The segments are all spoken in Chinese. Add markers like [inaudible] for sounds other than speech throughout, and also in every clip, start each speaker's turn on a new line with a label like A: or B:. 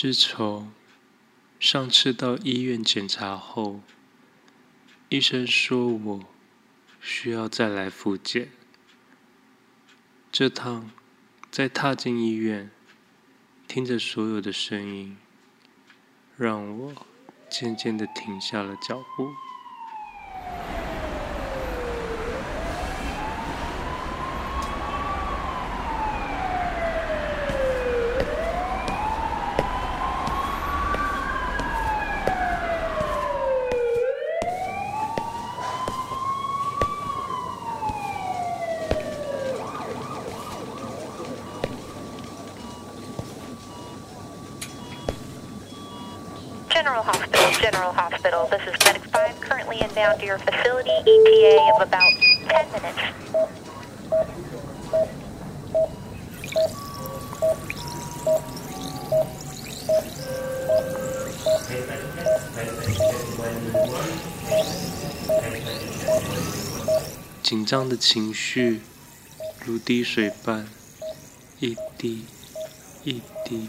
A: 自从上次到医院检查后，医生说我需要再来复检。这趟再踏进医院，听着所有的声音，让我渐渐的停下了脚步。
B: To your facility, ETA of about 10 minutes.
A: 紧张的情绪如滴水般，一滴一滴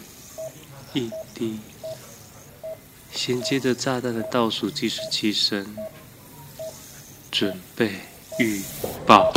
A: 一滴。衔接着炸弹的倒数计时器声，准备预爆。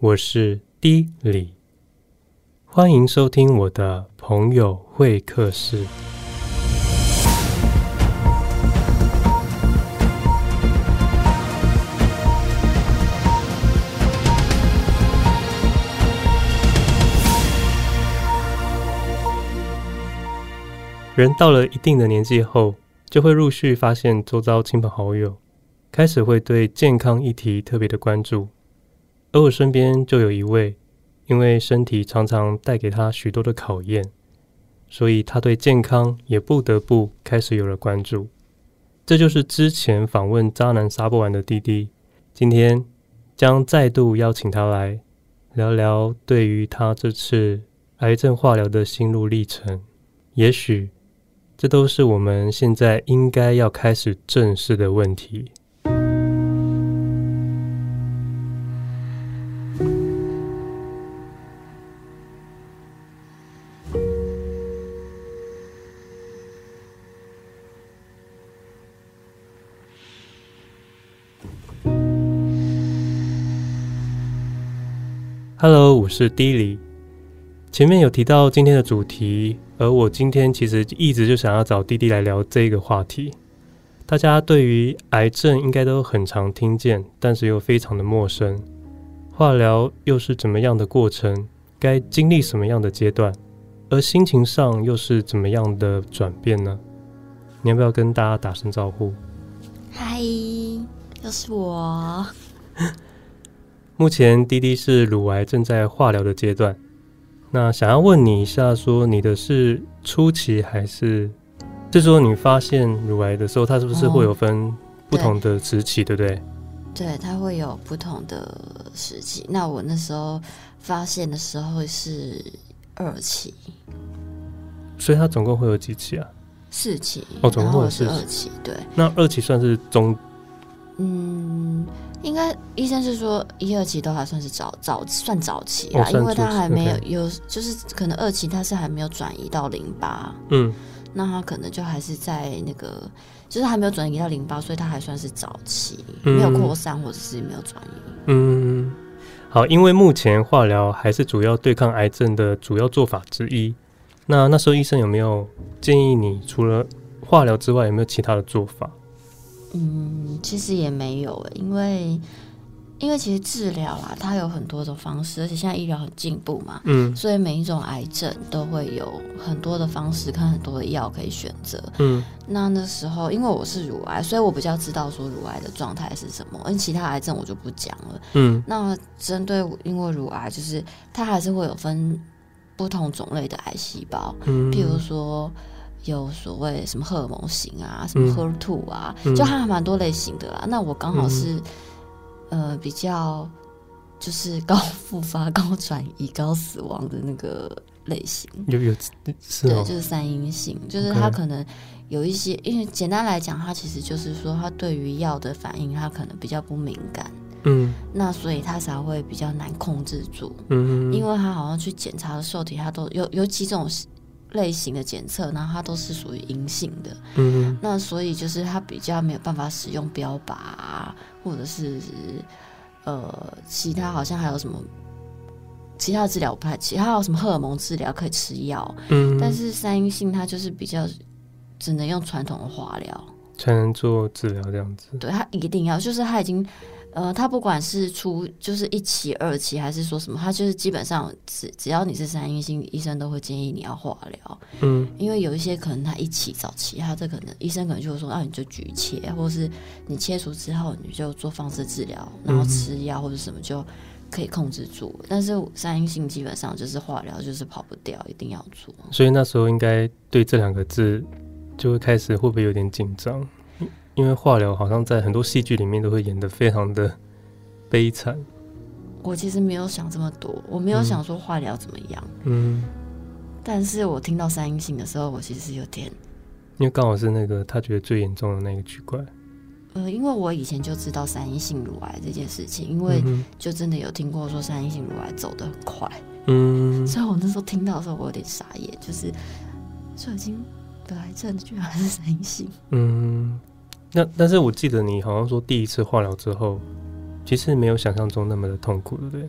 A: 我是 D 李，欢迎收听我的朋友会客室。人到了一定的年纪后，就会陆续发现周遭亲朋好友开始会对健康议题特别的关注。而我身边就有一位，因为身体常常带给他许多的考验，所以他对健康也不得不开始有了关注。这就是之前访问渣男杀不完的滴滴，今天将再度邀请他来聊聊对于他这次癌症化疗的心路历程。也许这都是我们现在应该要开始正视的问题。Hello，我是 D 李。前面有提到今天的主题，而我今天其实一直就想要找弟弟来聊这个话题。大家对于癌症应该都很常听见，但是又非常的陌生。化疗又是怎么样的过程？该经历什么样的阶段？而心情上又是怎么样的转变呢？你要不要跟大家打声招呼？
C: 嗨，又是我。[laughs]
A: 目前滴滴是乳癌正在化疗的阶段，那想要问你一下，说你的是初期还是？是说你发现乳癌的时候，它是不是会有分不同的时期，对，对不对？
C: 对，它会有不同的时期。那我那时候发现的时候是二期，
A: 所以它总共会有几期啊？
C: 四期
A: 哦，总共有四期。
C: 二期，对。
A: 那二期算是中？
C: 嗯。应该医生是说一二期都还算是早早算早期啊，因为他还没有有就是可能二期他是还没有转移到淋巴，嗯，那他可能就还是在那个就是还没有转移到淋巴，所以他还算是早期，没有扩散或者是没有转移。嗯，
A: 好，因为目前化疗还是主要对抗癌症的主要做法之一。那那时候医生有没有建议你除了化疗之外，有没有其他的做法？
C: 嗯，其实也没有，因为因为其实治疗啦，它有很多种方式，而且现在医疗很进步嘛，嗯，所以每一种癌症都会有很多的方式，看很多的药可以选择，嗯，那那时候因为我是乳癌，所以我比较知道说乳癌的状态是什么，而其他癌症我就不讲了，嗯，那针对因为乳癌，就是它还是会有分不同种类的癌细胞，嗯，譬如说。有所谓什么荷尔蒙型啊，什么 HER2 啊，嗯、就还蛮多类型的啦。嗯、那我刚好是、嗯、呃比较就是高复发、高转移、高死亡的那个类型。
A: 有有是、哦、
C: 对，就是三阴性，就是它可能有一些，因为简单来讲，它其实就是说它对于药的反应，它可能比较不敏感。嗯，那所以他才会比较难控制住。嗯，因为他好像去检查的受体，他都有有几种类型的检测，然后它都是属于阴性的。嗯，那所以就是它比较没有办法使用标靶啊，或者是呃其他好像还有什么其他的治疗不太，其他还有什么荷尔蒙治疗可以吃药。嗯，但是三阴性它就是比较只能用传统的化疗
A: 才能做治疗这样子。
C: 对，它一定要，就是它已经。呃，他不管是出就是一期、二期，还是说什么，他就是基本上只只要你是三阴性，医生都会建议你要化疗。嗯，因为有一些可能他一期早期，他这可能医生可能就会说，那、啊、你就局切，或是你切除之后你就做放射治疗，然后吃药或者什么就可以控制住。嗯、但是三阴性基本上就是化疗，就是跑不掉，一定要做。
A: 所以那时候应该对这两个字就会开始会不会有点紧张？因为化疗好像在很多戏剧里面都会演得非常的悲惨。
C: 我其实没有想这么多，我没有想说化疗怎么样。嗯。但是我听到三阴性的时候，我其实有点。
A: 因为刚好是那个他觉得最严重的那个区块。
C: 呃，因为我以前就知道三阴性乳癌这件事情，因为就真的有听过说三阴性乳癌走得很快。嗯。所以我那时候听到的时候，我有点傻眼，就是就已经得癌症，居然还是三阴性。嗯。
A: 那但是我记得你好像说第一次化疗之后，其实没有想象中那么的痛苦，对不对？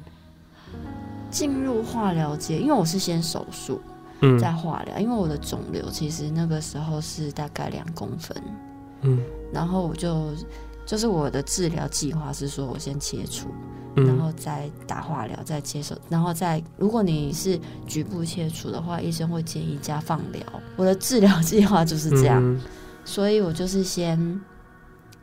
C: 进入化疗阶，因为我是先手术，嗯，再化疗，因为我的肿瘤其实那个时候是大概两公分，嗯，然后我就就是我的治疗计划是说我先切除，嗯，然后再打化疗，再接受，然后再如果你是局部切除的话，医生会建议加放疗。我的治疗计划就是这样，嗯，所以我就是先。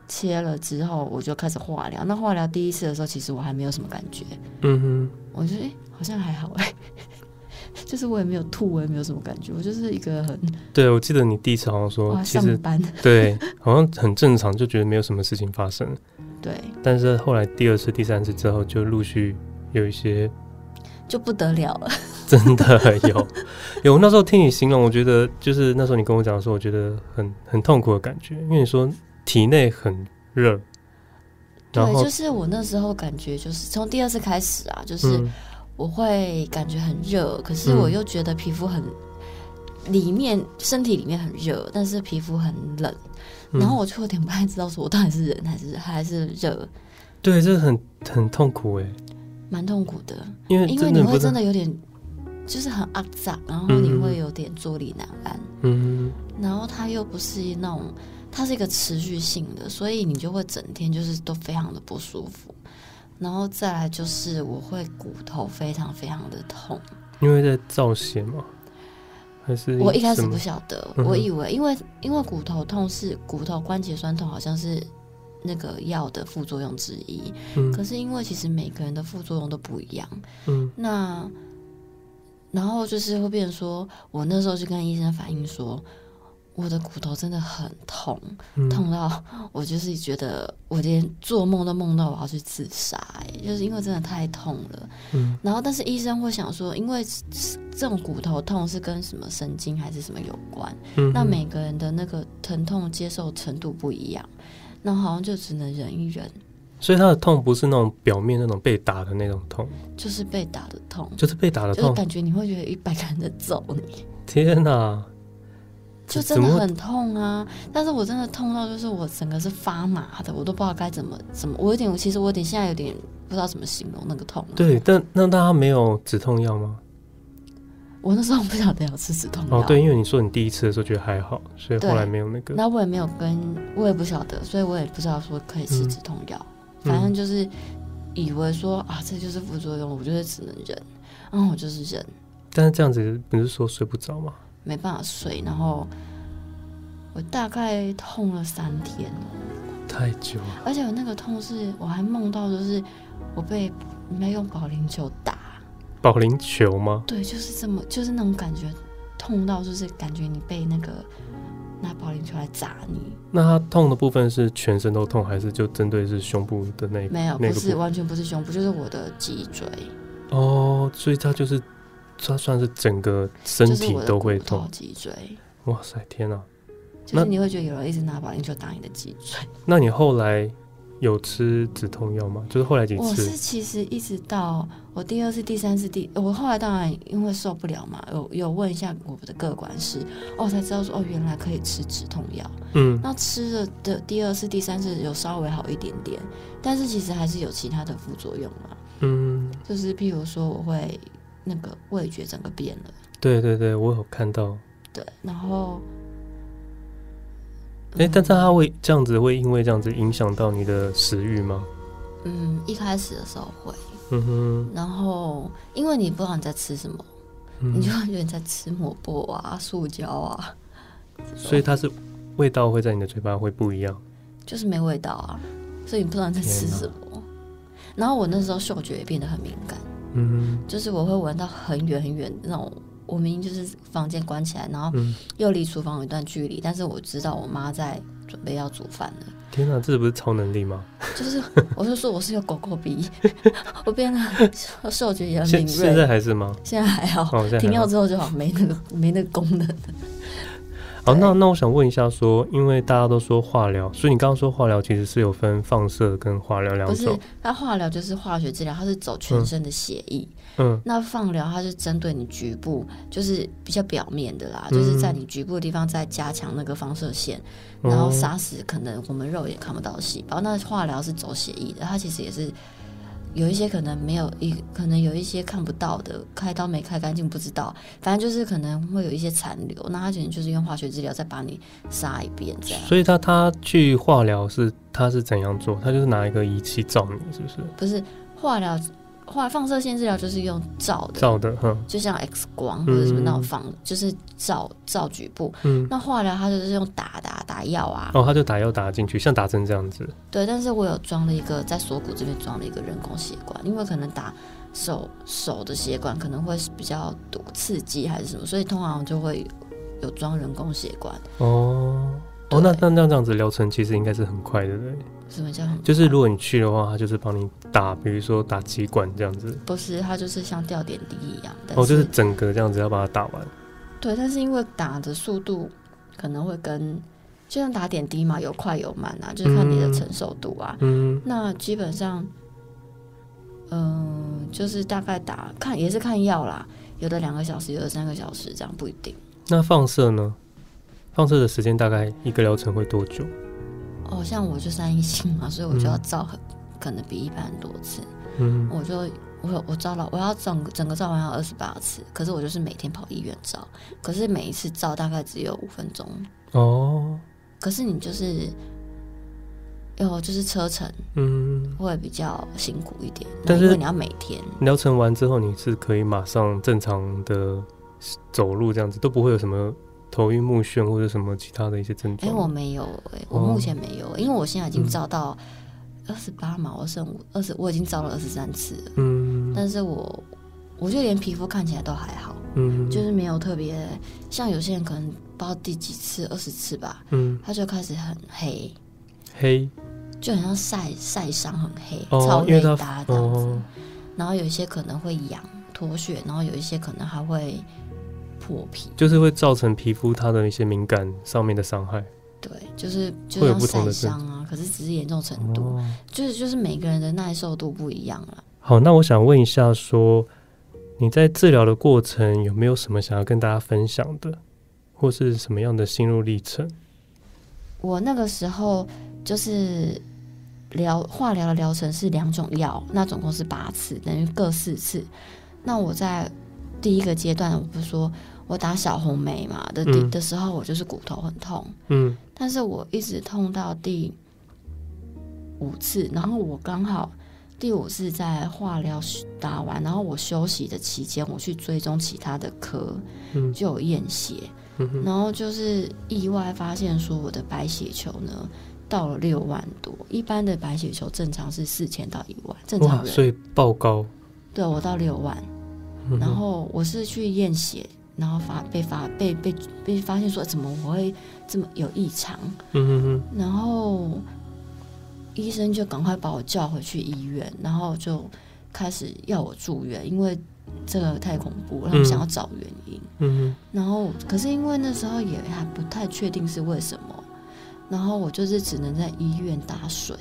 C: 切了之后，我就开始化疗。那化疗第一次的时候，其实我还没有什么感觉。嗯哼，我觉得好像还好哎，[laughs] 就是我也没有吐，我也没有什么感觉，我就是一个很……对，我
A: 记得你第一次好像说，其实
C: 上班 [laughs]
A: 对，好像很正常，就觉得没有什么事情发生。[laughs]
C: 对，
A: 但是后来第二次、第三次之后，就陆续有一些
C: 就不得了了，
A: 真的有 [laughs] 有。那时候听你形容，我觉得就是那时候你跟我讲的时候，我觉得很很痛苦的感觉，因为你说。体内很热，
C: 对，就是我那时候感觉就是从第二次开始啊，就是我会感觉很热，嗯、可是我又觉得皮肤很里面身体里面很热，但是皮肤很冷，嗯、然后我就有点不太知道说我到底是人还是还是热。
A: 对，这很很痛苦哎，
C: 蛮痛苦的，
A: 因为
C: 因为你会真的有点就是很肮脏，然后你会有点坐立难安，嗯，然后它又不是那种。它是一个持续性的，所以你就会整天就是都非常的不舒服，然后再来就是我会骨头非常非常的痛，
A: 因为在造血吗？还是
C: 我一开始不晓得，嗯、我以为因为因为骨头痛是骨头关节酸痛，好像是那个药的副作用之一，嗯、可是因为其实每个人的副作用都不一样，嗯，那然后就是会变成说，我那时候就跟医生反映说。我的骨头真的很痛，嗯、痛到 [laughs] 我就是觉得我连做梦都梦到我要去自杀，哎，就是因为真的太痛了。嗯，然后但是医生会想说，因为这种骨头痛是跟什么神经还是什么有关？嗯，那每个人的那个疼痛接受程度不一样，那好像就只能忍一忍。
A: 所以他的痛不是那种表面那种被打的那种痛，
C: 就是被打的痛，
A: 就是被打的痛，
C: 就是感觉你会觉得一百个人在揍你。
A: 天哪！
C: 就真的很痛啊！但是我真的痛到就是我整个是发麻的，我都不知道该怎么怎么。我有点，其实我有点现在有点不知道怎么形容那个痛。
A: 对，但那大家没有止痛药吗？
C: 我那时候不晓得要吃止痛药。
A: 哦，对，因为你说你第一次的时候觉得还好，所以后来没有那个。
C: 那我也没有跟，我也不晓得，所以我也不知道说可以吃止痛药。嗯、反正就是以为说啊，这就是副作用，我就是只能忍，然后我就是忍。
A: 但是这样子不是说睡不着吗？
C: 没办法睡，然后我大概痛了三天，
A: 太久了。
C: 而且我那个痛是，我还梦到就是我被没用保龄球打。
A: 保龄球吗？
C: 对，就是这么，就是那种感觉，痛到就是感觉你被那个拿保龄球来砸你。
A: 那它痛的部分是全身都痛，还是就针对是胸部的那？
C: 没有，不是完全不是胸部，就是我的脊椎。
A: 哦，所以它就是它算是整个身体都会痛。
C: 脊椎。
A: 哇塞，天哪！
C: 就是你会觉得有人一直拿保龄球打你的脊椎。
A: 那你后来？有吃止痛药吗？就是后来几次？
C: 我是其实一直到我第二次、第三次、第我后来当然因为受不了嘛，有有问一下我们的各管师，哦，才知道说哦，原来可以吃止痛药。嗯，那吃了的第二次、第三次有稍微好一点点，但是其实还是有其他的副作用嘛。嗯，就是譬如说我会那个味觉整个变了。
A: 对对对，我有看到。
C: 对，然后。
A: 哎、欸，但是它会这样子，会因为这样子影响到你的食欲吗？
C: 嗯，一开始的时候会。嗯哼。然后，因为你不知道你在吃什么，嗯、你就会觉得你在吃抹布啊、塑胶啊。
A: 所以它是味道会在你的嘴巴会不一样。
C: 就是没味道啊，所以你不知道你在吃什么。然后我那时候嗅觉也变得很敏感。嗯哼。就是我会闻到很远很远那种。我明明就是房间关起来，然后又离厨房有一段距离，嗯、但是我知道我妈在准备要煮饭了。
A: 天哪，这不是超能力吗？
C: 就是，我就说我是有狗狗鼻，[laughs] 我变得嗅觉也很敏锐。
A: 现在还是吗？
C: 现在还好，哦、停药之后就好，没那个没那个功能。
A: 好，那那我想问一下说，说因为大家都说化疗，所以你刚刚说化疗其实是有分放射跟化疗两种。不是，
C: 它化疗就是化学治疗，它是走全身的血液。嗯，嗯，那放疗它是针对你局部，就是比较表面的啦，嗯、就是在你局部的地方再加强那个放射线，嗯、然后杀死可能我们肉眼看不到的细胞。那化疗是走血液的，它其实也是。有一些可能没有一，可能有一些看不到的，开刀没开干净，不知道。反正就是可能会有一些残留，那他可能就是用化学治疗再把你杀一遍这样。
A: 所以他他去化疗是他是怎样做？他就是拿一个仪器照你，是不是？
C: 不是化疗。化放射线治疗就是用照的，
A: 照的，
C: 就像 X 光或者什么那种放，嗯、就是照照局部。嗯，那化疗它就是用打打打药啊。
A: 哦，它就打药打进去，像打针这样子。
C: 对，但是我有装了一个在锁骨这边装了一个人工血管，因为可能打手手的血管可能会比较堵刺激还是什么，所以通常就会有装人工血管。
A: 哦。哦，那那那这样子疗程其实应该是很快的，对？
C: 什么叫很？
A: 就是如果你去的话，他就是帮你打，比如说打几管这样子。
C: 不是，他就是像吊点滴一样。
A: 哦，就是整个这样子要把它打完。
C: 对，但是因为打的速度可能会跟，就像打点滴嘛，有快有慢啊，就是看你的承受度啊。嗯。那基本上，嗯、呃，就是大概打看也是看药啦，有的两个小时，有的三个小时，这样不一定。
A: 那放射呢？放射的时间大概一个疗程会多久？
C: 哦，像我就三一性嘛，所以我就要照很、嗯、可能比一般多次。嗯，我就我我照了，我要整整个照完要二十八次，可是我就是每天跑医院照，可是每一次照大概只有五分钟。哦，可是你就是，有，就是车程，嗯，会比较辛苦一点。但是因为你要每天
A: 疗程完之后，你是可以马上正常的走路，这样子都不会有什么。头晕目眩或者什么其他的一些症状？哎、
C: 欸，我没有哎、欸，我目前没有，哦、因为我现在已经照到二十八嘛，我剩五二十，我已经照了二十三次了。嗯，但是我我觉得连皮肤看起来都还好，嗯，就是没有特别像有些人可能不知道第几次二十次吧，嗯，他就开始很黑，
A: 黑，
C: 就很像晒晒伤很黑，哦、超黑搭这样子。哦、然后有一些可能会痒脱血，然后有一些可能还会。破皮
A: 就是会造成皮肤它的一些敏感上面的伤害，
C: 对，就是就像晒伤啊，可是只是严重程度，哦、就是就是每个人的耐受度不一样了。
A: 好，那我想问一下说，说你在治疗的过程有没有什么想要跟大家分享的，或是什么样的心路历程？
C: 我那个时候就是疗化疗的疗程是两种药，那总共是八次，等于各四次。那我在第一个阶段，我不是说。我打小红梅嘛的的的时候，我就是骨头很痛，嗯，但是我一直痛到第五次，然后我刚好第五次在化疗打完，然后我休息的期间，我去追踪其他的科，嗯，就有验血，嗯，然后就是意外发现说我的白血球呢到了六万多，一般的白血球正常是四千到一万，正常人，
A: 所以爆高，
C: 对，我到六万，嗯，然后我是去验血。然后发被发被被被发现说怎么我会这么有异常，
A: 嗯哼哼，
C: 然后医生就赶快把我叫回去医院，然后就开始要我住院，因为这个太恐怖了，他们想要找原因，
A: 嗯哼，
C: 然后可是因为那时候也还不太确定是为什么，然后我就是只能在医院打水，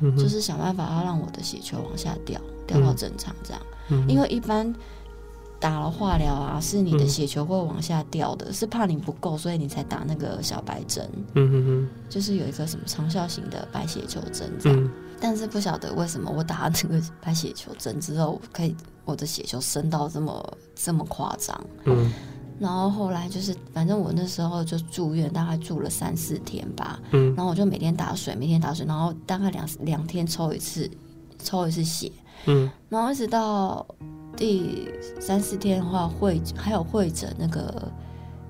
A: 嗯，
C: 就是想办法要让我的血球往下掉，掉到正常这样，
A: 嗯，
C: 因为一般。打了化疗啊，是你的血球会往下掉的，嗯、是怕你不够，所以你才打那个小白针。
A: 嗯哼哼，
C: 就是有一个什么长效型的白血球针这样。嗯、但是不晓得为什么我打了这个白血球针之后，可以我的血球升到这么这么夸张。
A: 嗯。
C: 然后后来就是，反正我那时候就住院，大概住了三四天吧。
A: 嗯。
C: 然后我就每天打水，每天打水，然后大概两两天抽一次，抽一次血。
A: 嗯。
C: 然后一直到。第三四天的话，会还有会诊那个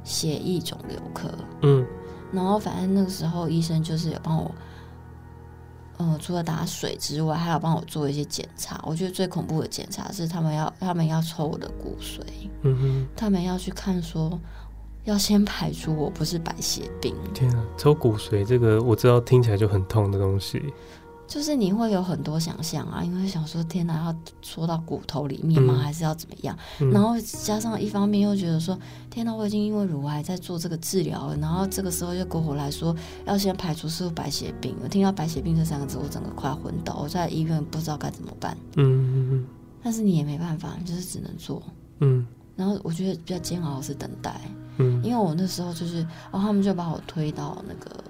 C: 血液肿瘤科，
A: 嗯，
C: 然后反正那个时候医生就是有帮我，呃，除了打水之外，还有帮我做一些检查。我觉得最恐怖的检查是他们要他们要抽我的骨髓，
A: 嗯哼，
C: 他们要去看说，要先排除我不是白血病。
A: 天啊，抽骨髓这个我知道听起来就很痛的东西。
C: 就是你会有很多想象啊，因为想说天哪，要戳到骨头里面吗？嗯、还是要怎么样？嗯、然后加上一方面又觉得说，天哪，我已经因为乳癌在做这个治疗了，然后这个时候又过回来说要先排除是不是白血病。我听到白血病这三个字，我整个快昏倒。我在医院不知道该怎么办。
A: 嗯嗯嗯。
C: 但是你也没办法，你就是只能做。
A: 嗯。然
C: 后我觉得比较煎熬的是等待。
A: 嗯。
C: 因为我那时候就是，然后他们就把我推到那个。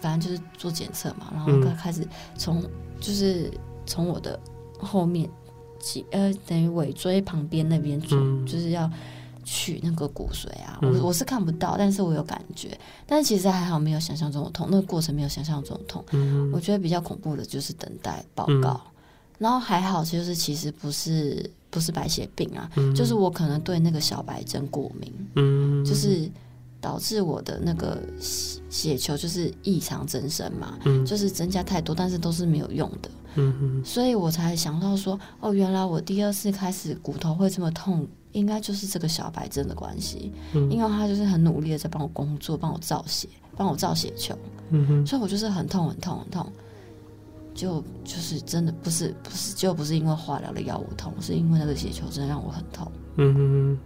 C: 反正就是做检测嘛，然后开始从、嗯、就是从我的后面，呃，等于尾椎旁边那边做，嗯、就是要取那个骨髓啊。嗯、我我是看不到，但是我有感觉。但是其实还好，没有想象中的痛，那个过程没有想象中的痛。
A: 嗯、
C: 我觉得比较恐怖的就是等待报告，嗯、然后还好，就是其实不是不是白血病啊，嗯、就是我可能对那个小白针过敏，
A: 嗯、
C: 就是。导致我的那个血血球就是异常增生嘛，
A: 嗯、
C: 就是增加太多，但是都是没有用的，
A: 嗯、哼。
C: 所以我才想到说，哦，原来我第二次开始骨头会这么痛，应该就是这个小白针的关系，
A: 嗯、
C: 因为他就是很努力的在帮我工作，帮我造血，帮我造血球，
A: 嗯、哼。
C: 所以我就是很痛很痛很痛，就就是真的不是不是就不是因为化疗的药物痛，是因为那个血球真的让我很痛，
A: 嗯哼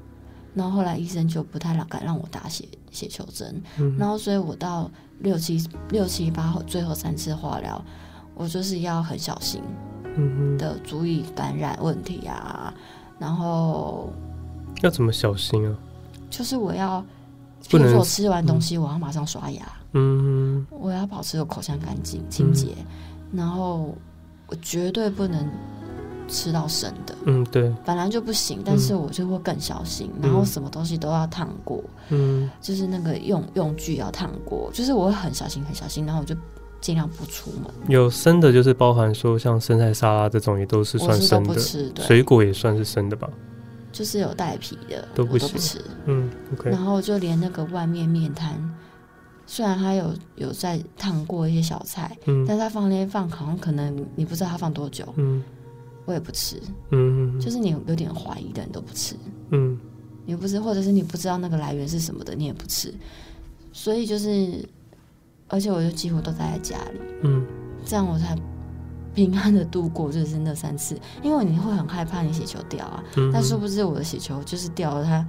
C: 然后后来医生就不太敢让我打血血球针，
A: 嗯、
C: 然后所以我到六七六七八后最后三次化疗，我就是要很小心的注意感染问题啊，然后
A: 要怎么小心啊？
C: 就是我要，比如说我吃完东西，我要马上刷牙，
A: 嗯，
C: 我要保持我口腔干净清洁，嗯、然后我绝对不能。吃到生的，
A: 嗯，对，
C: 本来就不行，但是我就会更小心，嗯、然后什么东西都要烫过，
A: 嗯，
C: 就是那个用用具要烫过，就是我会很小心很小心，然后我就尽量不出门。
A: 有生的，就是包含说像生菜沙拉这种也都是算生的，水果也算是生的吧？
C: 就是有带皮的
A: 都不，
C: 吃，
A: 嗯，OK。
C: 然后就连那个外面面摊，虽然他有有在烫过一些小菜，嗯，但是他放那些放，好像可能你不知道他放多久，
A: 嗯。
C: 我也不吃，
A: 嗯，
C: 就是你有点怀疑的，你都不吃，
A: 嗯，
C: 你不吃，或者是你不知道那个来源是什么的，你也不吃，所以就是，而且我就几乎都待在家里，
A: 嗯，
C: 这样我才平安的度过，就是那三次，因为你会很害怕你血球掉啊，嗯、但殊不知我的血球就是掉了，它，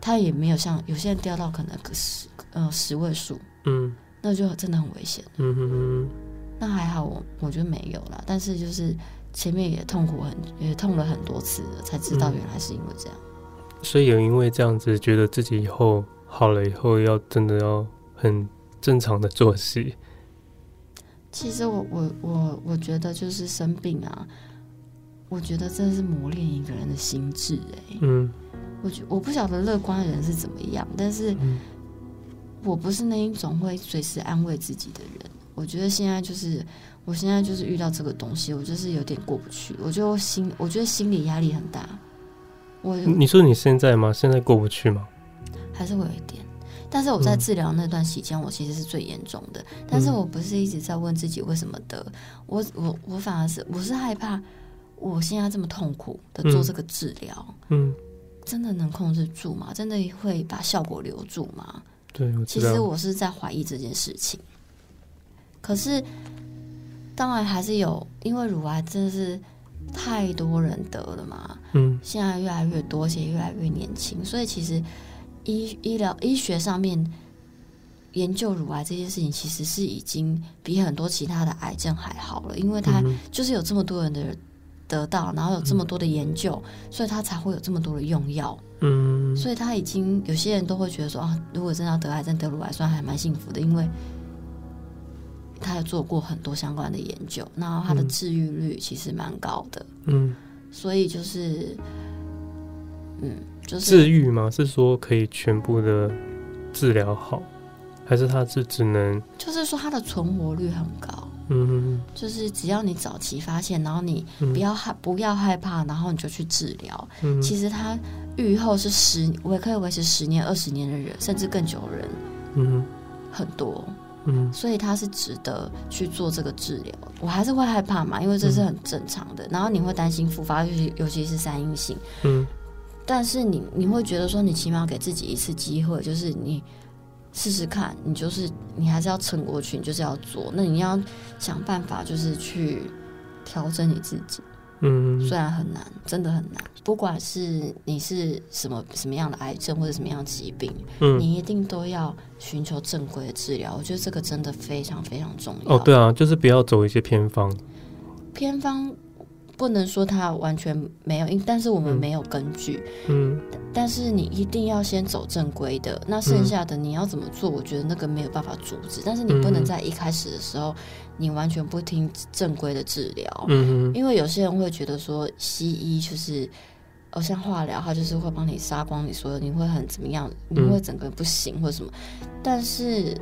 C: 它也没有像有些人掉到可能个十呃十位数，
A: 嗯，
C: 那就真的很危险，
A: 嗯哼哼，
C: 那还好我我觉得没有啦，但是就是。前面也痛苦很，也痛了很多次了，才知道原来是因为这样。
A: 嗯、所以有因为这样子，觉得自己以后好了以后，要真的要很正常的作息。
C: 其实我我我我觉得就是生病啊，我觉得真的是磨练一个人的心智哎、欸。
A: 嗯。
C: 我觉我不晓得乐观的人是怎么样，但是我不是那一种会随时安慰自己的人。我觉得现在就是。我现在就是遇到这个东西，我就是有点过不去。我就心，我觉得心理压力很大。我
A: 你说你现在吗？现在过不去吗？
C: 还是会有一点。但是我在治疗那段期间，我其实是最严重的。嗯、但是我不是一直在问自己为什么得，我我我反而是我是害怕，我现在这么痛苦的做这个治疗，
A: 嗯，
C: 真的能控制住吗？真的会把效果留住吗？
A: 对，
C: 其实我是在怀疑这件事情。可是，当然还是有，因为乳癌真的是太多人得了嘛。嗯，现在越来越多，而且越来越年轻，所以其实医医疗医学上面研究乳癌这件事情，其实是已经比很多其他的癌症还好了，因为它就是有这么多人的人得到，然后有这么多的研究，所以它才会有这么多的用药。嗯，所以他已经有些人都会觉得说啊，如果真的要得癌症得乳癌，算还蛮幸福的，因为。他有做过很多相关的研究，然后他的治愈率其实蛮高的。嗯，所以就是，嗯，就是
A: 治愈吗？是说可以全部的治疗好，还是他是只能？
C: 就是说他的存活率很高。嗯，就是只要你早期发现，然后你不要害不要害怕，然后你就去治疗。嗯，其实他愈后是十，我也可以维持十年、二十年的人，甚至更久的人。嗯，很多。嗯，所以他是值得去做这个治疗。我还是会害怕嘛，因为这是很正常的。嗯、然后你会担心复发，尤其尤其是三阴性。嗯，但是你你会觉得说，你起码给自己一次机会，就是你试试看，你就是你还是要撑过去，你就是要做。那你要想办法，就是去调整你自己。嗯，虽然很难，真的很难。不管是你是什么什么样的癌症或者什么样的疾病，嗯，你一定都要寻求正规的治疗。我觉得这个真的非常非常重要。
A: 哦，对啊，就是不要走一些偏方。
C: 偏方。不能说它完全没有，因但是我们没有根据。嗯，但是你一定要先走正规的，那剩下的你要怎么做？我觉得那个没有办法阻止，但是你不能在一开始的时候你完全不听正规的治疗。嗯，因为有些人会觉得说西医就是，哦，像化疗，它就是会帮你杀光你所有，你会很怎么样？你会整个不行或者什么？但是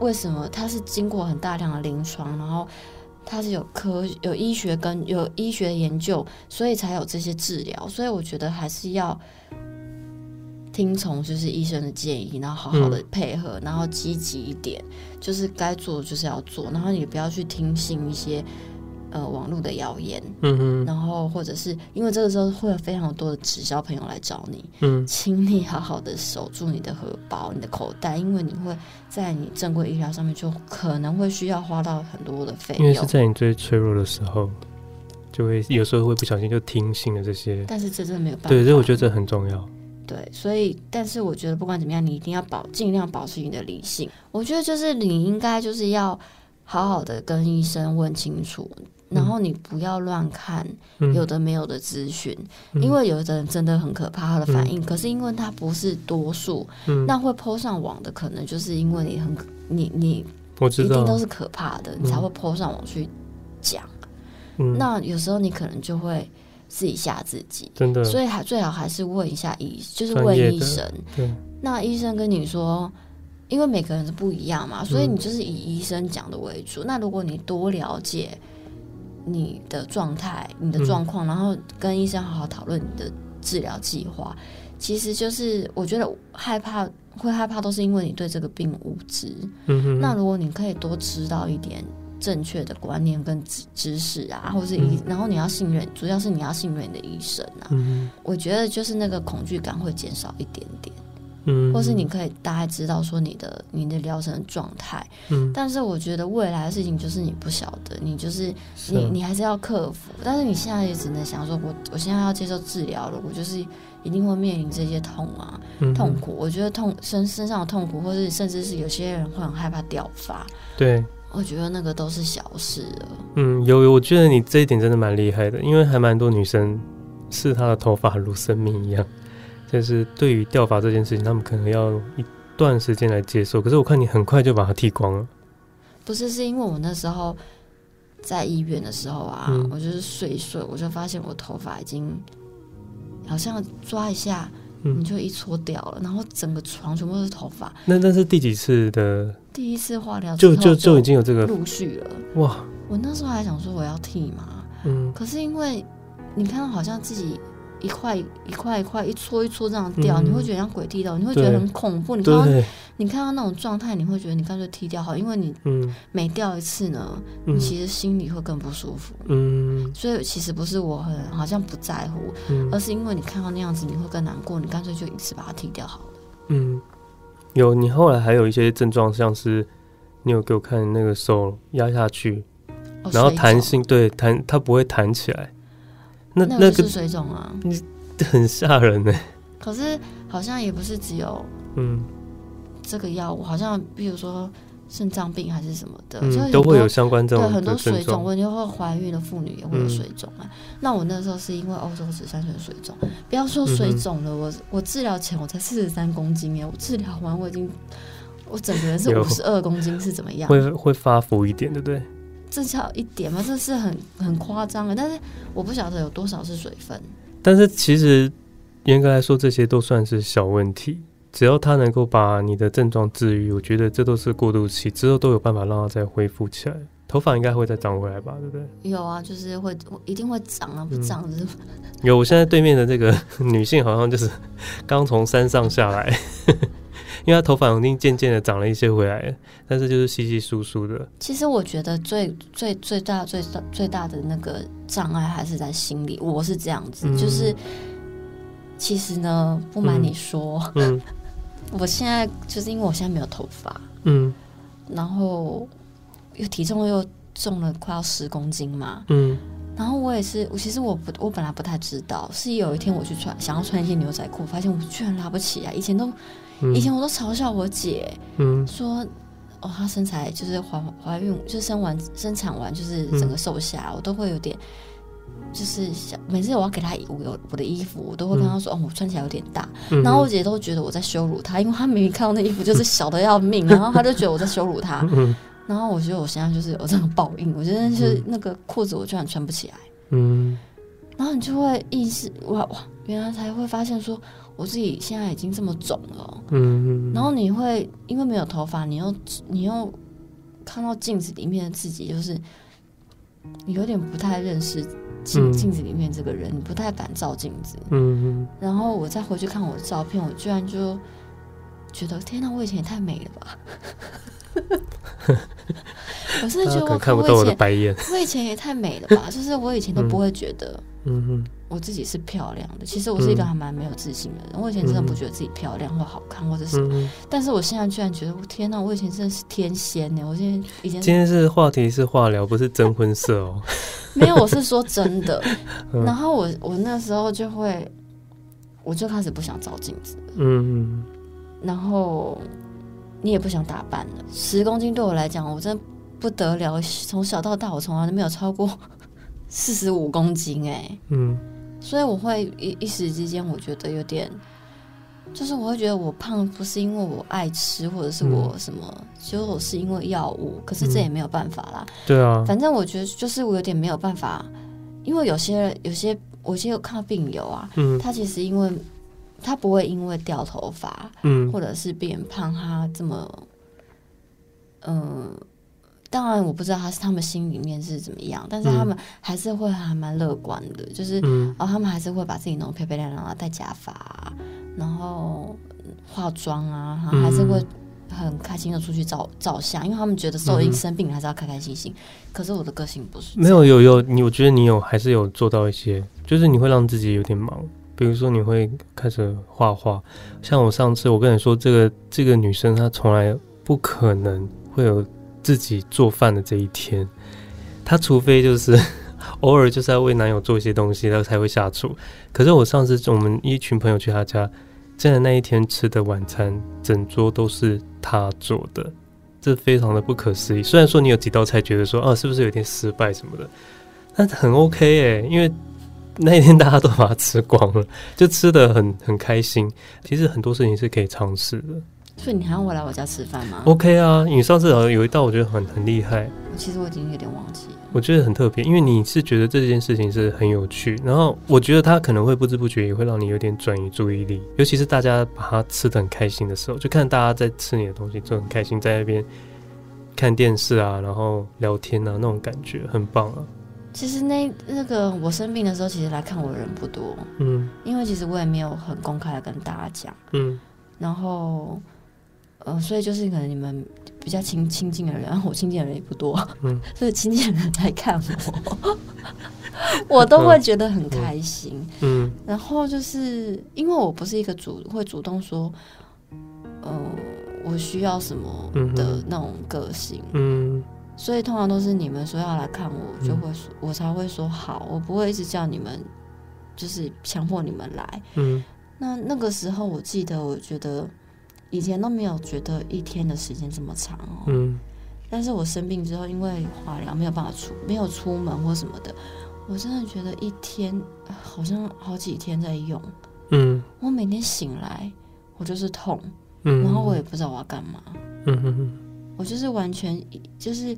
C: 为什么它是经过很大量的临床，然后？它是有科有医学跟有医学研究，所以才有这些治疗。所以我觉得还是要听从就是医生的建议，然后好好的配合，然后积极一点，就是该做就是要做，然后你不要去听信一些。呃，网络的谣言，嗯嗯，然后或者是因为这个时候会有非常多的直销朋友来找你，嗯，请你好好的守住你的荷包、你的口袋，因为你会在你正规医疗上面就可能会需要花到很多的费用，
A: 因为是在你最脆弱的时候，就会有时候会不小心就听信了这些，
C: 但是这真的没有办法，
A: 对，所以我觉得这很重要，
C: 对，所以但是我觉得不管怎么样，你一定要保尽量保持你的理性，我觉得就是你应该就是要好好的跟医生问清楚。然后你不要乱看有的没有的资讯，嗯、因为有的人真的很可怕他的反应。嗯、可是因为他不是多数，嗯、那会 po 上网的可能就是因为你很你你一定都是可怕的，你才会 po 上网去讲。嗯、那有时候你可能就会自己吓自己，
A: 真的。
C: 所以还最好还是问一下医，就是问医生。对，那医生跟你说，因为每个人是不一样嘛，所以你就是以医生讲的为主。嗯、那如果你多了解。你的状态、你的状况，嗯、然后跟医生好好讨论你的治疗计划。其实就是我觉得害怕会害怕，都是因为你对这个病无知。嗯哼。那如果你可以多知道一点正确的观念跟知知识啊，或者是医，嗯、然后你要信任，主要是你要信任你的医生啊。嗯哼。我觉得就是那个恐惧感会减少一点点。嗯，或是你可以大概知道说你的你的疗程的状态，嗯，但是我觉得未来的事情就是你不晓得，你就是你你还是要克服，但是你现在也只能想说我我现在要接受治疗了，我就是一定会面临这些痛啊，痛苦。我觉得痛身身上的痛苦，或是甚至是有些人会很害怕掉发，
A: 对，
C: 我觉得那个都是小事了。
A: 嗯，有有，我觉得你这一点真的蛮厉害的，因为还蛮多女生视她的头发如生命一样。就是对于掉发这件事情，他们可能要一段时间来接受。可是我看你很快就把它剃光了。
C: 不是，是因为我那时候在医院的时候啊，嗯、我就是睡一睡，我就发现我头发已经好像抓一下，你就一撮掉了，嗯、然后整个床全部都是头发。
A: 那那是第几次的？
C: 第一次化疗
A: 就就就已经有这个
C: 陆续了。
A: 哇！
C: 我那时候还想说我要剃嘛，嗯，可是因为你看到好像自己。一块一块一块一撮一撮这样掉，嗯、你会觉得像鬼剃刀，你会觉得很恐怖。你看到你看到那种状态，你会觉得你干脆剃掉好，因为你每掉一次呢，嗯、你其实心里会更不舒服。嗯，所以其实不是我很好像不在乎，嗯、而是因为你看到那样子，你会更难过，你干脆就一次把它剃掉好了。
A: 嗯，有你后来还有一些症状，像是你有给我看那个手压下去，哦、然后弹性对弹，它不会弹起来。那那个
C: 是水肿啊，
A: 你 [laughs] 很吓人呢。
C: 可是好像也不是只有嗯这个药物，好像比如说肾脏病还是什么的，
A: 嗯、都会有相关这种
C: 对很多水肿问题，或怀孕的妇女也会有水肿啊。嗯、那我那时候是因为欧洲紫杉醇水肿，不要说水肿了，嗯、我我治疗前我才四十三公斤耶，我治疗完我已经我整个人是五十二公斤，是怎么样？
A: 会会发福一点，对不对？
C: 这叫一点吗？这是很很夸张的，但是我不晓得有多少是水分。
A: 但是其实严格来说，这些都算是小问题。只要他能够把你的症状治愈，我觉得这都是过渡期，之后都有办法让它再恢复起来。头发应该会再长回来吧？对不对？
C: 有啊，就是会一定会长啊，不长是、嗯、
A: 有。我现在对面的这个 [laughs] 女性好像就是刚从山上下来。因为他头发已经渐渐的长了一些回来了，但是就是稀稀疏疏的。
C: 其实我觉得最最最大最大最大的那个障碍还是在心里。我是这样子，嗯、就是其实呢，不瞒你说，嗯、[laughs] 我现在就是因为我现在没有头发，嗯，然后又体重又重了快要十公斤嘛，嗯，然后我也是，我其实我不我本来不太知道，是有一天我去穿想要穿一些牛仔裤，发现我居然拉不起来，以前都。以前我都嘲笑我姐，嗯，说哦，她身材就是怀怀孕，就生完生产完就是整个瘦下来，嗯、我都会有点，就是想每次我要给她我有我的衣服，我都会跟她说、嗯、哦，我穿起来有点大，嗯、然后我姐都觉得我在羞辱她，因为她明明看到那衣服就是小的要命，[laughs] 然后她就觉得我在羞辱她，嗯、然后我觉得我现在就是有这种报应，我觉得就是那个裤子我居然穿不起来，嗯，然后你就会意识哇哇，原来才会发现说。我自己现在已经这么肿了，嗯嗯，然后你会因为没有头发，你又你又看到镜子里面的自己，就是你有点不太认识镜镜子里面这个人，你不太敢照镜子，嗯嗯，然后我再回去看我的照片，我居然就觉得天哪，我以前也太美了吧！[laughs] 我真的觉得我看不到我的白眼，我以前也太美了吧？就是我以前都不会觉得，嗯哼。我自己是漂亮的，其实我是一个还蛮没有自信的人。嗯、我以前真的不觉得自己漂亮或好看，或者是，嗯、但是我现在居然觉得，我天哪！我以前真的是天仙呢。我现在以前今
A: 天是话题是化疗，不是征婚色哦。[laughs]
C: 没有，我是说真的。[laughs] 嗯、然后我我那时候就会，我就开始不想照镜子。嗯。然后你也不想打扮了。十公斤对我来讲，我真的不得了。从小到大，我从来都没有超过四十五公斤哎。嗯。所以我会一一时之间，我觉得有点，就是我会觉得我胖不是因为我爱吃，或者是我什么，就、嗯、我是因为药物。可是这也没有办法啦。
A: 对啊，
C: 反正我觉得就是我有点没有办法，因为有些有些我现在有看到病友啊，嗯，他其实因为他不会因为掉头发，嗯，或者是变胖，他这么，嗯、呃。当然，我不知道他是他们心里面是怎么样，但是他们还是会还蛮乐观的，嗯、就是，嗯、哦，他们还是会把自己弄漂漂亮亮啊，戴假发，然后化妆啊，然后还是会很开心的出去照照相，因为他们觉得受一生病还是要开开心心。嗯、可是我的个性不是，
A: 没有有有你，我觉得你有还是有做到一些，就是你会让自己有点忙，比如说你会开始画画，像我上次我跟你说，这个这个女生她从来不可能会有。自己做饭的这一天，她除非就是 [laughs] 偶尔就是要为男友做一些东西，然后才会下厨。可是我上次我们一群朋友去她家，真的那一天吃的晚餐，整桌都是她做的，这非常的不可思议。虽然说你有几道菜觉得说啊，是不是有点失败什么的，但很 OK 哎，因为那一天大家都把它吃光了，就吃的很很开心。其实很多事情是可以尝试的。
C: 所以你还要我来我家吃饭吗
A: ？OK 啊，你上次好像有一道我觉得很很厉害。
C: 其实我已经有点忘记了。
A: 我觉得很特别，因为你是觉得这件事情是很有趣，然后我觉得它可能会不知不觉也会让你有点转移注意力，尤其是大家把它吃的很开心的时候，就看大家在吃你的东西，就很开心，在那边看电视啊，然后聊天啊，那种感觉很棒啊。
C: 其实那那个我生病的时候，其实来看我的人不多，嗯，因为其实我也没有很公开的跟大家讲，嗯，然后，呃，所以就是可能你们比较亲亲近的人，然后我亲近的人也不多，嗯，[laughs] 所以亲近的人来看我，我都会觉得很开心，嗯，嗯，然后就是因为我不是一个主会主动说，嗯、呃，我需要什么的那种个性，嗯。嗯所以通常都是你们说要来看我，我就会说，我才会说好，我不会一直叫你们，就是强迫你们来。嗯，那那个时候我记得，我觉得以前都没有觉得一天的时间这么长哦。嗯，但是我生病之后，因为化疗没有办法出，没有出门或什么的，我真的觉得一天好像好几天在用。嗯，我每天醒来，我就是痛，嗯，然后我也不知道我要干嘛。嗯哼哼。我就是完全就是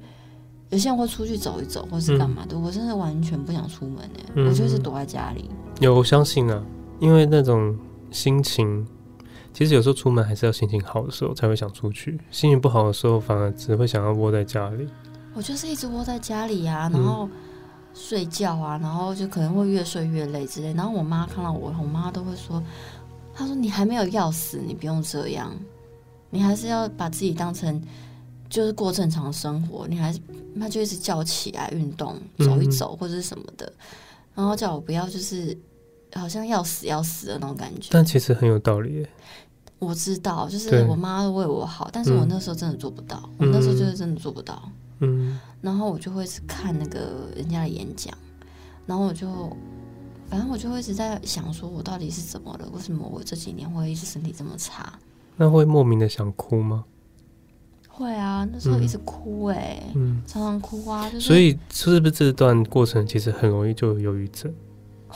C: 有些人会出去走一走，或是干嘛的。嗯、我真的完全不想出门哎，嗯、我就是躲在家里。
A: 有，我相信啊，因为那种心情，其实有时候出门还是要心情好的时候才会想出去，心情不好的时候反而只会想要窝在家里。
C: 我就是一直窝在家里啊，然后睡觉啊，然后就可能会越睡越累之类。然后我妈看到我，我妈都会说：“她说你还没有要死，你不用这样，你还是要把自己当成。”就是过正常生活，你还是她就一直叫起来运动，走一走或者什么的，嗯、然后叫我不要就是好像要死要死的那种感觉。
A: 但其实很有道理。
C: 我知道，就是我妈为我好，但是我那时候真的做不到，嗯、我那时候就是真的做不到。嗯。然后我就会去看那个人家的演讲，然后我就反正我就会一直在想，说我到底是怎么了？为什么我这几年会一直身体这么差？
A: 那会莫名的想哭吗？
C: 会啊，那时候一直哭哎、欸，嗯，常常哭啊，就是、
A: 所以是不是这段过程其实很容易就有忧郁症？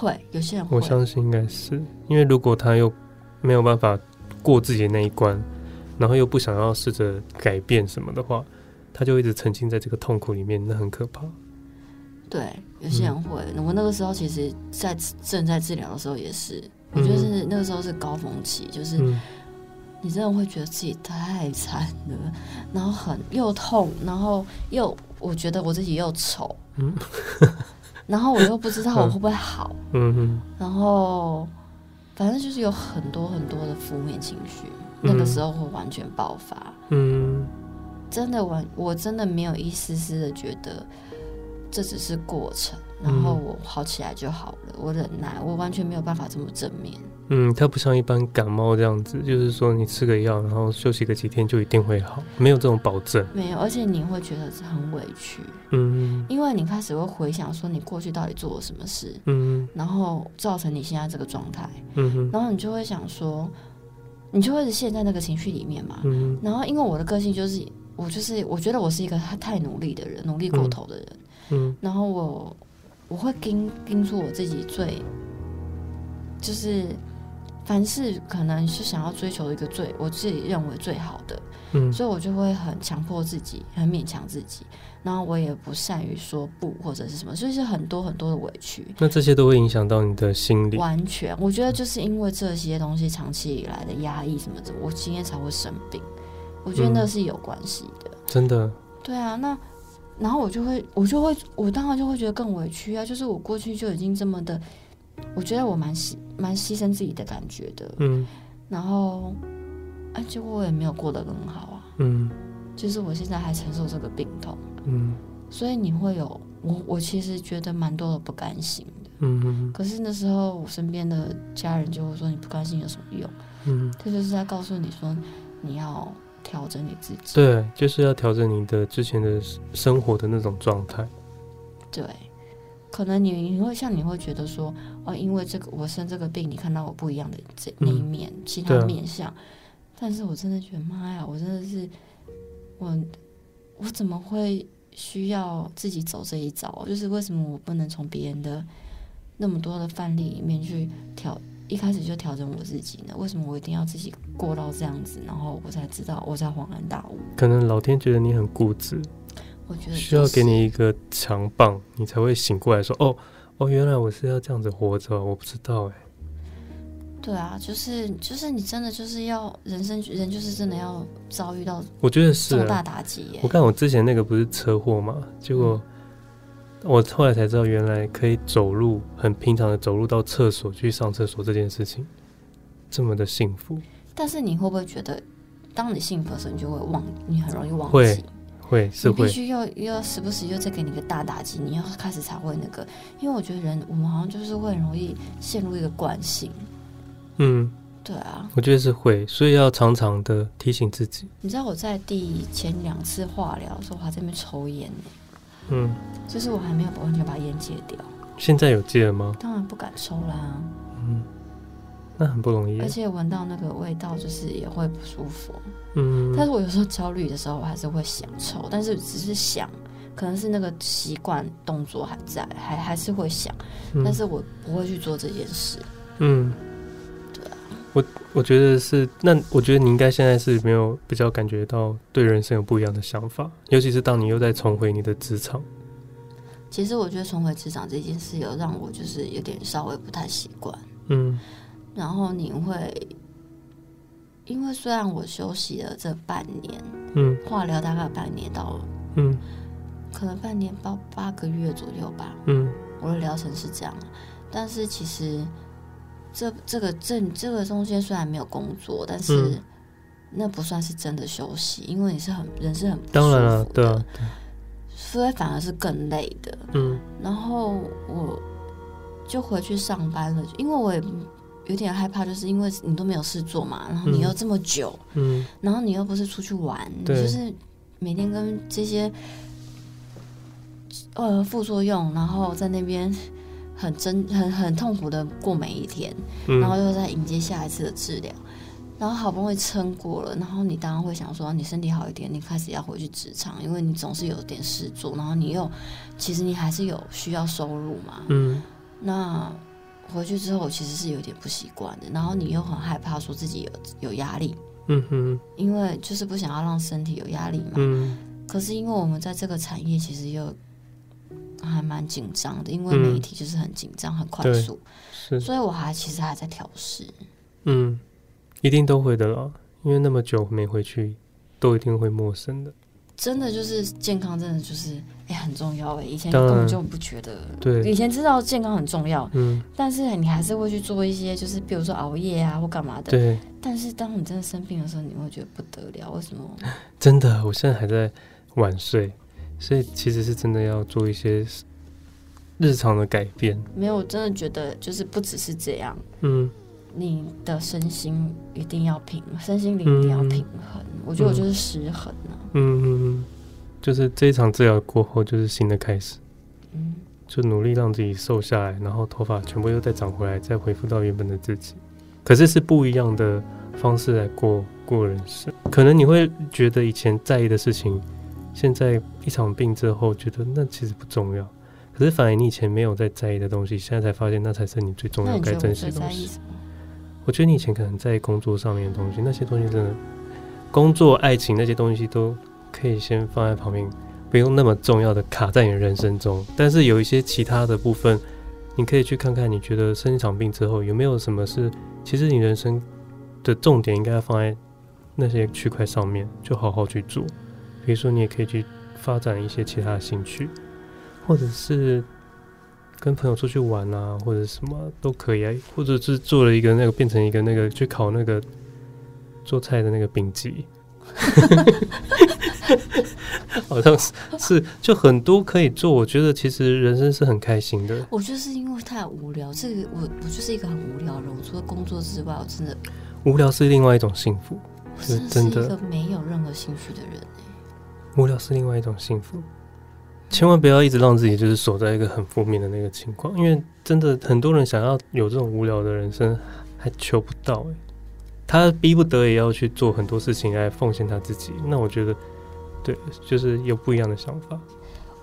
C: 会，有些人会，
A: 我相信应该是因为如果他又没有办法过自己的那一关，然后又不想要试着改变什么的话，他就一直沉浸在这个痛苦里面，那很可怕。
C: 对，有些人会。嗯、我那个时候其实，在正在治疗的时候也是，我觉得是那个时候是高峰期，就是。嗯你真的会觉得自己太惨了，然后很又痛，然后又我觉得我自己又丑，嗯，[laughs] 然后我又不知道我会不会好，嗯哼，然后反正就是有很多很多的负面情绪，那个时候会完全爆发，嗯，真的完，我真的没有一丝丝的觉得这只是过程，然后我好起来就好了，我忍耐，我完全没有办法这么正面。
A: 嗯，它不像一般感冒这样子，就是说你吃个药，然后休息个几天就一定会好，没有这种保证。
C: 没有，而且你会觉得很委屈，嗯，因为你开始会回想说你过去到底做了什么事，嗯，然后造成你现在这个状态，嗯，然后你就会想说，你就会陷在那个情绪里面嘛，嗯，然后因为我的个性就是，我就是我觉得我是一个太努力的人，努力过头的人，嗯，然后我我会盯盯住我自己最，就是。凡事可能是想要追求一个最我自己认为最好的，嗯，所以我就会很强迫自己，很勉强自己，然后我也不善于说不或者是什么，所以是很多很多的委屈。
A: 那这些都会影响到你的心理？
C: 完全，我觉得就是因为这些东西长期以来的压抑什么的，我今天才会生病。我觉得那是有关系的，嗯，
A: 真的。
C: 对啊，那然后我就会，我就会，我当然就会觉得更委屈啊，就是我过去就已经这么的。我觉得我蛮牺蛮牺牲自己的感觉的，嗯，然后，哎，结果我也没有过得更好啊，嗯，就是我现在还承受这个病痛，嗯，所以你会有我，我其实觉得蛮多的不甘心的，嗯。哼，可是那时候我身边的家人就会说，你不甘心有什么用？嗯，这就是在告诉你说，你要调整你自己，
A: 对，就是要调整你的之前的生活的那种状态，
C: 对。可能你你会像你会觉得说哦，因为这个我生这个病，你看到我不一样的这那一面，嗯、其他面相。啊、但是我真的觉得妈呀，我真的是我我怎么会需要自己走这一招？就是为什么我不能从别人的那么多的范例里面去调，一开始就调整我自己呢？为什么我一定要自己过到这样子，然后我才知道，我才恍然大悟？
A: 可能老天觉得你很固执。
C: 我觉得
A: 需要给你一个强棒，你才会醒过来，说：“哦，哦，原来我是要这样子活着，我不知道。”哎，
C: 对啊，就是就是你真的就是要人生人就是真的要遭遇到，
A: 我觉得是
C: 重大打击。
A: 我看我之前那个不是车祸嘛，结果我后来才知道，原来可以走路，很平常的走路到厕所去上厕所这件事情，这么的幸福。
C: 但是你会不会觉得，当你幸福的时候，你就会忘，你很容易忘记。
A: 会，会是会。
C: 你必须要要时不时又再给你一个大打击，你要开始才会那个。因为我觉得人，我们好像就是会很容易陷入一个惯性。
A: 嗯，
C: 对啊，
A: 我觉得是会，所以要常常的提醒自己。
C: 你知道我在第前两次化疗的时候，我还在那边抽烟呢。
A: 嗯，
C: 就是我还没有完全把烟戒掉。
A: 现在有戒了吗？
C: 当然不敢抽啦。
A: 嗯。那很不容易，
C: 而且闻到那个味道，就是也会不舒服。
A: 嗯，
C: 但是我有时候焦虑的时候，我还是会想抽，但是只是想，可能是那个习惯动作还在，还还是会想，嗯，但是我不会去做这件事。
A: 嗯，我我觉得是，那我觉得你应该现在是没有比较感觉到对人生有不一样的想法，尤其是当你又在重回你的职场。
C: 其实我觉得重回职场这件事，有让我就是有点稍微不太习惯。
A: 嗯。
C: 然后你会，因为虽然我休息了这半年，
A: 嗯，
C: 化疗大概半年到了，
A: 嗯，
C: 可能半年八八个月左右吧，
A: 嗯，
C: 我的疗程是这样，但是其实这这个这这个中间虽然没有工作，但是那不算是真的休息，因为你是很人是很不舒服的，当然了，对啊，所以反而是更累的，
A: 嗯，
C: 然后我就回去上班了，因为我也。有点害怕，就是因为你都没有事做嘛，然后你又这么久，
A: 嗯，
C: 然后你又不是出去玩，你就是每天跟这些呃副作用，然后在那边很真很很痛苦的过每一天，
A: 嗯，
C: 然后又在迎接下一次的治疗，然后好不容易撑过了，然后你当然会想说，你身体好一点，你开始要回去职场，因为你总是有点事做，然后你又其实你还是有需要收入嘛，
A: 嗯，
C: 那。回去之后，我其实是有点不习惯的。然后你又很害怕说自己有有压力，
A: 嗯哼，
C: 因为就是不想要让身体有压力嘛。
A: 嗯。
C: 可是因为我们在这个产业，其实又还蛮紧张的，因为媒体就是很紧张、很快速，
A: 是。
C: 所以我还其实还在调试。
A: 嗯，一定都会的啦，因为那么久没回去，都一定会陌生的。
C: 真的就是健康，真的就是哎、欸、很重要哎。以前根本就不觉得，
A: 对，
C: 以前知道健康很重要，
A: 嗯，
C: 但是你还是会去做一些，就是比如说熬夜啊或干嘛的，
A: 对。
C: 但是当你真的生病的时候，你会觉得不得了，为什么？[laughs]
A: 真的，我现在还在晚睡，所以其实是真的要做一些日常的改变。
C: 没有，我真的觉得就是不只是这样，
A: 嗯。
C: 你的身心一定要平，身心灵一定要平衡。嗯、我觉得我就是失衡了、啊。
A: 嗯嗯嗯，就是这一场治疗过后，就是新的开始。
C: 嗯，
A: 就努力让自己瘦下来，然后头发全部又再长回来，再恢复到原本的自己。可是是不一样的方式来过过人生。可能你会觉得以前在意的事情，现在一场病之后，觉得那其实不重要。可是反而你以前没有在在意的东西，现在才发现那才是你最重要该珍惜的东西。我觉得你以前可能在工作上面的东西，那些东西真的，工作、爱情那些东西都可以先放在旁边，不用那么重要的卡在你的人生中。但是有一些其他的部分，你可以去看看，你觉得生一场病之后有没有什么是，其实你人生的重点应该要放在那些区块上面，就好好去做。比如说，你也可以去发展一些其他的兴趣，或者是。跟朋友出去玩啊，或者什么都可以啊，或者是做了一个那个变成一个那个去考那个做菜的那个丙级，[laughs] 好像是是就很多可以做。我觉得其实人生是很开心的。
C: 我就是因为太无聊，这个我我就是一个很无聊的人。我除了工作之外，我真的
A: 无聊是另外一种幸福，是真的。
C: 是一个没有任何兴趣的人欸。
A: 无聊是另外一种幸福。千万不要一直让自己就是守在一个很负面的那个情况，因为真的很多人想要有这种无聊的人生，还求不到哎，他逼不得已要去做很多事情来奉献他自己。那我觉得，对，就是有不一样的想法。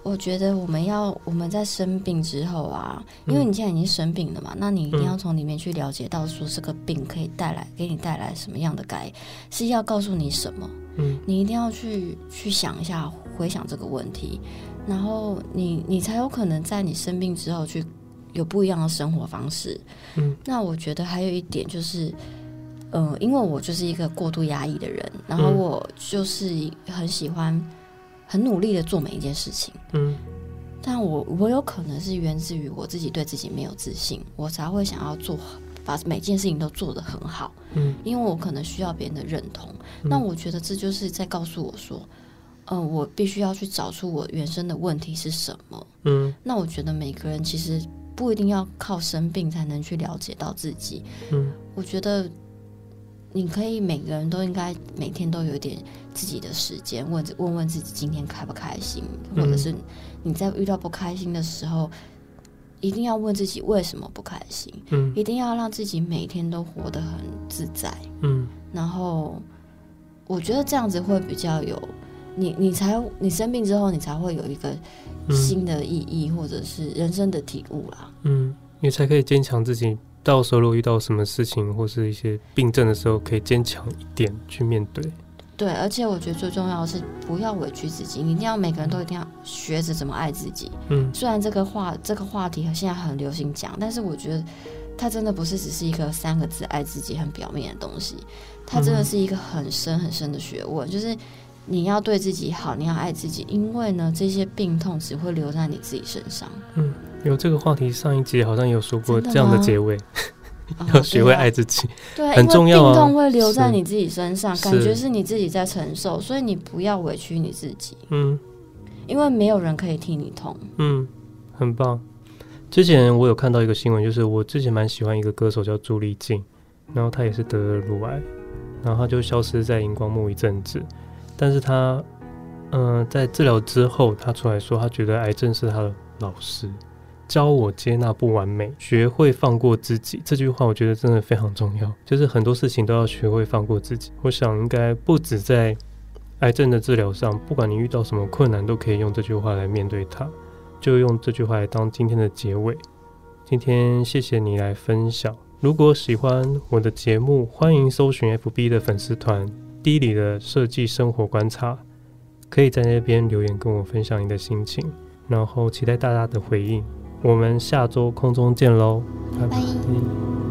C: 我觉得我们要我们在生病之后啊，因为你现在已经生病了嘛，嗯、那你一定要从里面去了解到说这个病可以带来给你带来什么样的改，是要告诉你什么？
A: 嗯，
C: 你一定要去去想一下，回想这个问题。然后你你才有可能在你生病之后去有不一样的生活方式。
A: 嗯，
C: 那我觉得还有一点就是，呃，因为我就是一个过度压抑的人，然后我就是很喜欢很努力的做每一件事情。
A: 嗯，
C: 但我我有可能是源自于我自己对自己没有自信，我才会想要做把每件事情都做得很好。嗯，因为我可能需要别人的认同。那、嗯、我觉得这就是在告诉我说，嗯、呃，我必须要去找出我原生的问题是什么。嗯，那我觉得每个人其实不一定要靠生病才能去了解到自己。嗯，我觉得。你可以每个人都应该每天都有一点自己的时间，问问问自己今天开不开心，或者是你在遇到不开心的时候，一定要问自己为什么不开心。嗯，一定要让自己每天都活得很自在。嗯，然后我觉得这样子会比较有你，你才你生病之后，你才会有一个新的意义，或者是人生的体悟啦。
A: 嗯，你才可以坚强自己。到时候如果遇到什么事情或是一些病症的时候，可以坚强一点去面对。
C: 对，而且我觉得最重要的是不要委屈自己，你一定要每个人都一定要学着怎么爱自己。嗯，虽然这个话这个话题现在很流行讲，但是我觉得它真的不是只是一个三个字“爱自己”很表面的东西，它真的是一个很深很深的学问，就是。你要对自己好，你要爱自己，因为呢，这些病痛只会留在你自己身上。
A: 嗯，有这个话题，上一集好像有说过这样的结尾，[laughs] 要学会爱自己，
C: 对啊，
A: 很重要啊。
C: 病痛会留在你自己身上，感觉是你自己在承受，所以你不要委屈你自己。嗯，因为没有人可以替你痛。
A: 嗯，很棒。之前我有看到一个新闻，就是我之前蛮喜欢一个歌手叫朱丽静，然后她也是得了乳癌，然后她就消失在荧光幕一阵子。但是她，嗯、呃，在治疗之后，她出来说，她觉得癌症是她的老师，教我接纳不完美，学会放过自己。这句话我觉得真的非常重要，就是很多事情都要学会放过自己。我想应该不止在癌症的治疗上，不管你遇到什么困难，都可以用这句话来面对它。就用这句话来当今天的结尾。今天谢谢你来分享。如果喜欢我的节目，欢迎搜寻 FB 的粉丝团。低里的设计生活观察，可以在那边留言跟我分享你的心情，然后期待大家的回应。我们下周空中见喽，拜拜。